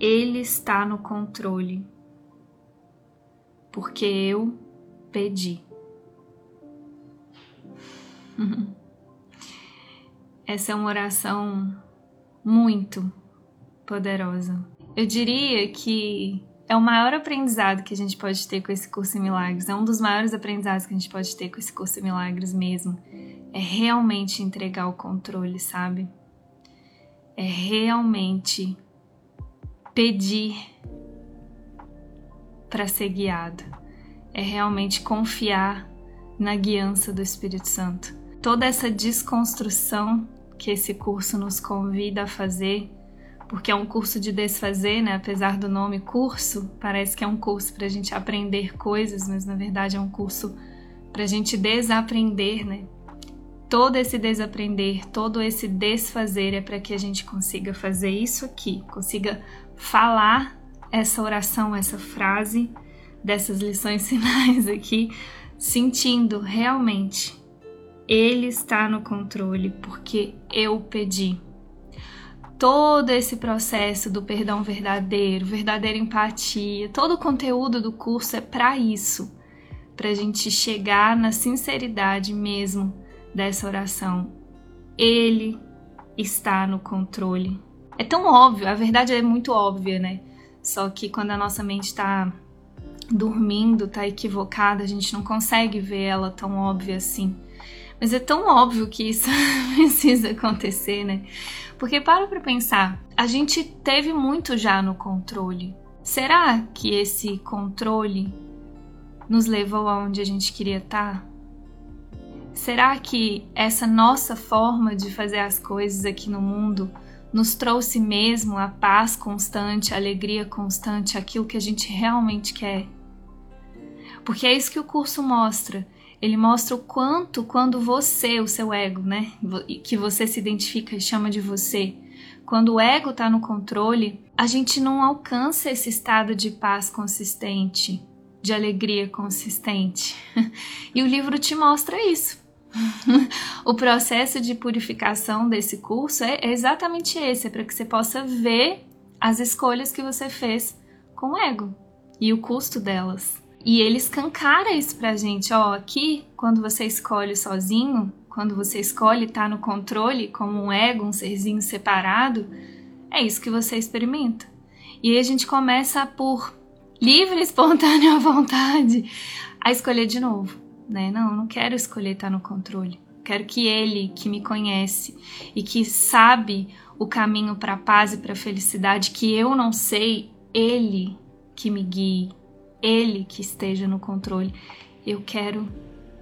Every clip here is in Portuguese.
Ele está no controle, porque eu pedi. Essa é uma oração muito poderosa. Eu diria que é o maior aprendizado que a gente pode ter com esse curso em milagres. É um dos maiores aprendizados que a gente pode ter com esse curso em milagres mesmo. É realmente entregar o controle, sabe? É realmente pedir para ser guiado. É realmente confiar na guiança do Espírito Santo. Toda essa desconstrução que esse curso nos convida a fazer, porque é um curso de desfazer, né? Apesar do nome curso, parece que é um curso para a gente aprender coisas, mas na verdade é um curso para a gente desaprender, né? Todo esse desaprender, todo esse desfazer é para que a gente consiga fazer isso aqui, consiga falar essa oração, essa frase dessas lições finais aqui, sentindo realmente ele está no controle porque eu pedi. Todo esse processo do perdão verdadeiro, verdadeira empatia, todo o conteúdo do curso é para isso, para a gente chegar na sinceridade mesmo dessa oração. Ele está no controle é tão óbvio, a verdade é muito óbvia, né? Só que quando a nossa mente está dormindo, está equivocada, a gente não consegue ver ela tão óbvia assim. Mas é tão óbvio que isso precisa acontecer, né? Porque para pra pensar, a gente teve muito já no controle. Será que esse controle nos levou aonde a gente queria estar? Tá? Será que essa nossa forma de fazer as coisas aqui no mundo nos trouxe mesmo a paz constante, a alegria constante, aquilo que a gente realmente quer. Porque é isso que o curso mostra. Ele mostra o quanto quando você, o seu ego, né, que você se identifica e chama de você, quando o ego está no controle, a gente não alcança esse estado de paz consistente, de alegria consistente. E o livro te mostra isso o processo de purificação desse curso é exatamente esse, é para que você possa ver as escolhas que você fez com o ego e o custo delas. E ele escancara isso pra gente, ó, aqui, quando você escolhe sozinho, quando você escolhe estar tá no controle como um ego, um serzinho separado, é isso que você experimenta. E aí a gente começa por livre, espontânea vontade a escolher de novo né? Não, eu não quero escolher estar no controle. Quero que ele, que me conhece e que sabe o caminho para a paz e para a felicidade que eu não sei, ele que me guie, ele que esteja no controle. Eu quero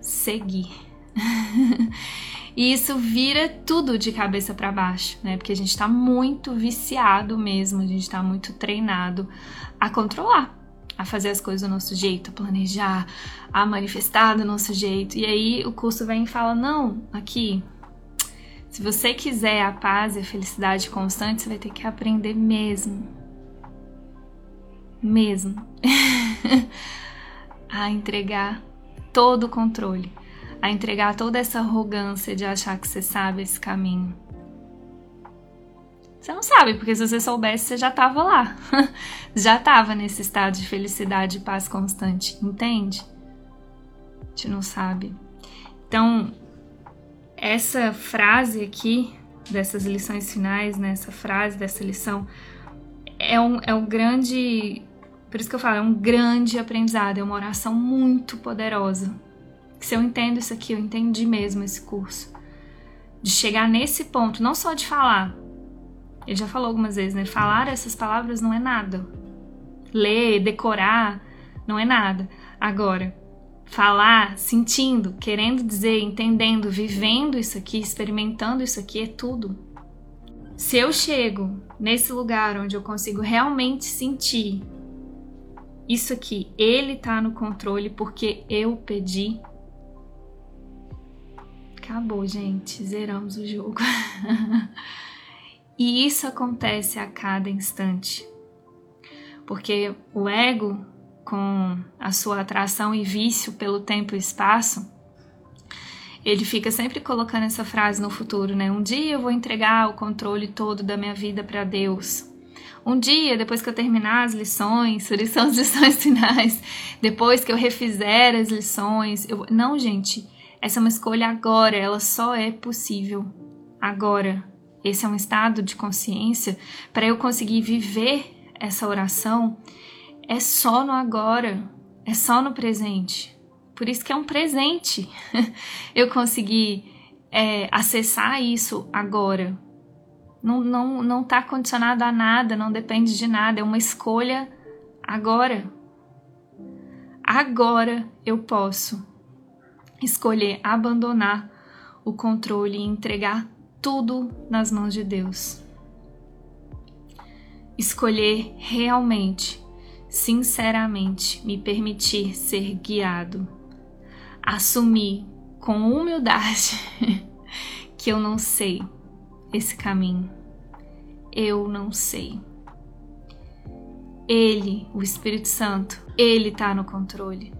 seguir. e isso vira tudo de cabeça para baixo, né? Porque a gente está muito viciado mesmo, a gente está muito treinado a controlar a fazer as coisas do nosso jeito, a planejar, a manifestar do nosso jeito. E aí o curso vem e fala: não, aqui, se você quiser a paz e a felicidade constante, você vai ter que aprender mesmo. Mesmo. a entregar todo o controle, a entregar toda essa arrogância de achar que você sabe esse caminho você não sabe, porque se você soubesse, você já estava lá. já estava nesse estado de felicidade e paz constante, entende? A gente não sabe. Então, essa frase aqui, dessas lições finais, né, essa frase dessa lição, é um, é um grande. Por isso que eu falo, é um grande aprendizado, é uma oração muito poderosa. Se eu entendo isso aqui, eu entendi mesmo esse curso. De chegar nesse ponto, não só de falar, ele já falou algumas vezes, né? Falar essas palavras não é nada. Ler, decorar, não é nada. Agora, falar, sentindo, querendo dizer, entendendo, vivendo isso aqui, experimentando isso aqui é tudo. Se eu chego nesse lugar onde eu consigo realmente sentir isso aqui, ele tá no controle porque eu pedi. Acabou, gente. Zeramos o jogo. E isso acontece a cada instante. Porque o ego, com a sua atração e vício pelo tempo e espaço, ele fica sempre colocando essa frase no futuro, né? Um dia eu vou entregar o controle todo da minha vida para Deus. Um dia, depois que eu terminar as lições, são as lições finais, depois que eu refizer as lições, eu... não, gente, essa é uma escolha agora, ela só é possível agora. Esse é um estado de consciência para eu conseguir viver essa oração é só no agora, é só no presente. Por isso que é um presente eu conseguir é, acessar isso agora. Não, não, não tá condicionado a nada, não depende de nada, é uma escolha agora. Agora eu posso escolher abandonar o controle e entregar tudo nas mãos de Deus. Escolher realmente, sinceramente, me permitir ser guiado. Assumir com humildade que eu não sei esse caminho. Eu não sei. Ele, o Espírito Santo, ele está no controle.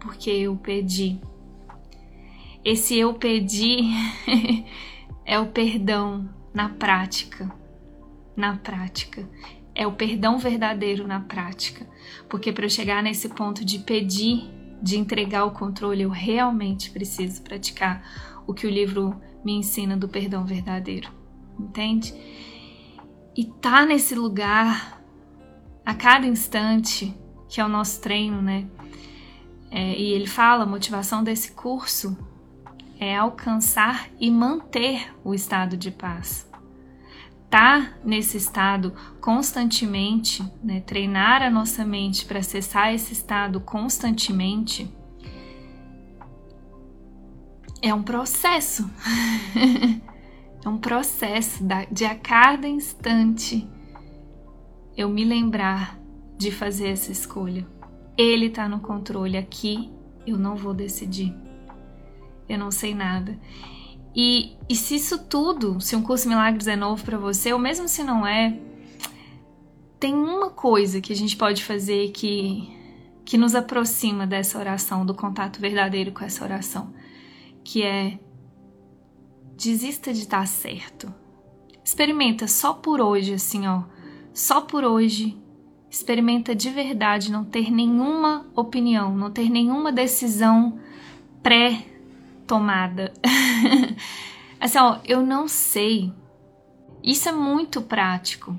Porque eu pedi. Esse eu pedi é o perdão na prática. Na prática. É o perdão verdadeiro na prática. Porque para eu chegar nesse ponto de pedir, de entregar o controle, eu realmente preciso praticar o que o livro me ensina do perdão verdadeiro. Entende? E tá nesse lugar a cada instante, que é o nosso treino, né? É, e ele fala: a motivação desse curso é alcançar e manter o estado de paz. Tá nesse estado constantemente, né, treinar a nossa mente para acessar esse estado constantemente é um processo. é um processo de a cada instante eu me lembrar de fazer essa escolha. Ele está no controle aqui, eu não vou decidir eu não sei nada. E, e se isso tudo, se um curso Milagres é novo para você, ou mesmo se não é, tem uma coisa que a gente pode fazer que, que nos aproxima dessa oração, do contato verdadeiro com essa oração, que é desista de estar certo. Experimenta só por hoje, assim, ó, só por hoje. Experimenta de verdade não ter nenhuma opinião, não ter nenhuma decisão pré tomada. assim, ó, eu não sei. Isso é muito prático,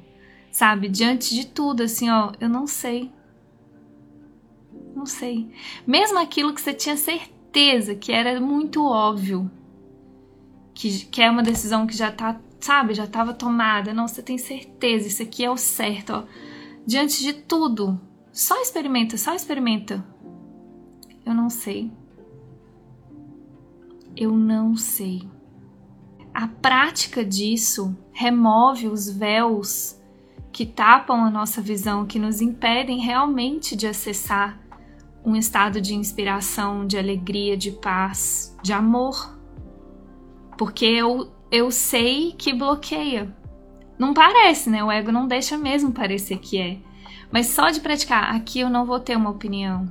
sabe? Diante de tudo, assim, ó, eu não sei. Não sei. Mesmo aquilo que você tinha certeza que era muito óbvio, que, que é uma decisão que já tá, sabe, já estava tomada. Não, você tem certeza, isso aqui é o certo, ó. Diante de tudo, só experimenta, só experimenta. Eu não sei. Eu não sei. A prática disso remove os véus que tapam a nossa visão, que nos impedem realmente de acessar um estado de inspiração, de alegria, de paz, de amor. Porque eu, eu sei que bloqueia. Não parece, né? O ego não deixa mesmo parecer que é. Mas só de praticar, aqui eu não vou ter uma opinião.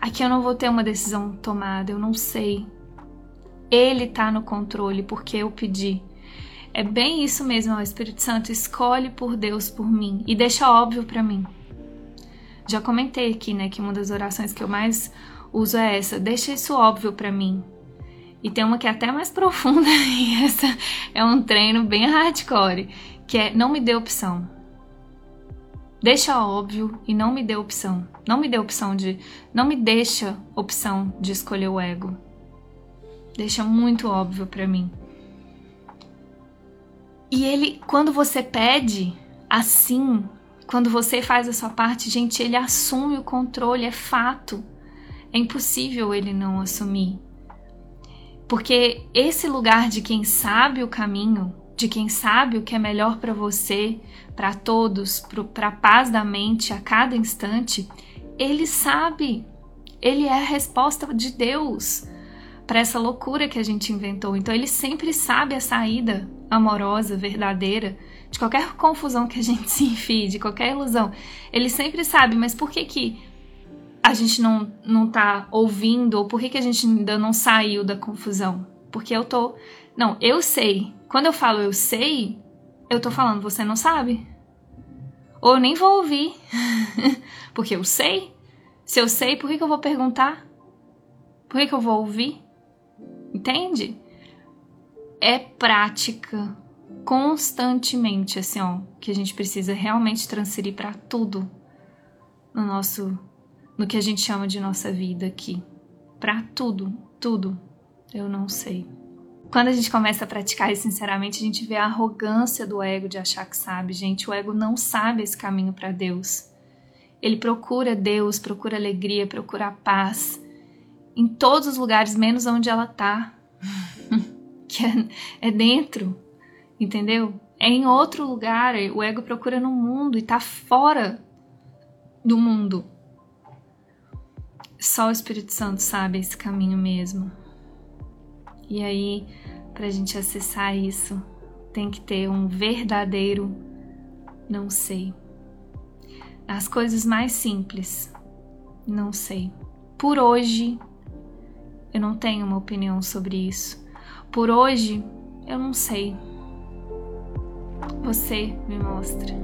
Aqui eu não vou ter uma decisão tomada, eu não sei. Ele está no controle porque eu pedi. É bem isso mesmo, o Espírito Santo escolhe por Deus por mim e deixa óbvio para mim. Já comentei aqui, né, que uma das orações que eu mais uso é essa, deixa isso óbvio para mim. E tem uma que é até mais profunda e essa é um treino bem hardcore, que é não me dê opção. Deixa óbvio e não me dê opção. Não me dê opção de não me deixa opção de escolher o ego deixa muito óbvio para mim. E ele, quando você pede assim, quando você faz a sua parte, gente, ele assume o controle, é fato. É impossível ele não assumir. Porque esse lugar de quem sabe o caminho, de quem sabe o que é melhor para você, para todos, para paz da mente a cada instante, ele sabe. Ele é a resposta de Deus para essa loucura que a gente inventou. Então ele sempre sabe a saída amorosa, verdadeira, de qualquer confusão que a gente se enfie, de qualquer ilusão. Ele sempre sabe, mas por que que a gente não, não tá ouvindo, ou por que, que a gente ainda não saiu da confusão? Porque eu tô. Não, eu sei. Quando eu falo eu sei, eu tô falando, você não sabe. Ou eu nem vou ouvir, porque eu sei. Se eu sei, por que, que eu vou perguntar? Por que, que eu vou ouvir? Entende? É prática constantemente, assim, ó, que a gente precisa realmente transferir para tudo no nosso, no que a gente chama de nossa vida aqui, para tudo, tudo. Eu não sei. Quando a gente começa a praticar isso sinceramente, a gente vê a arrogância do ego de achar que sabe. Gente, o ego não sabe esse caminho para Deus. Ele procura Deus, procura alegria, procura paz em todos os lugares, menos onde ela tá. que é, é dentro, entendeu? É em outro lugar. O ego procura no mundo e tá fora do mundo. Só o Espírito Santo sabe esse caminho mesmo. E aí, para a gente acessar isso, tem que ter um verdadeiro não sei. As coisas mais simples, não sei. Por hoje, eu não tenho uma opinião sobre isso. Por hoje, eu não sei. Você me mostra.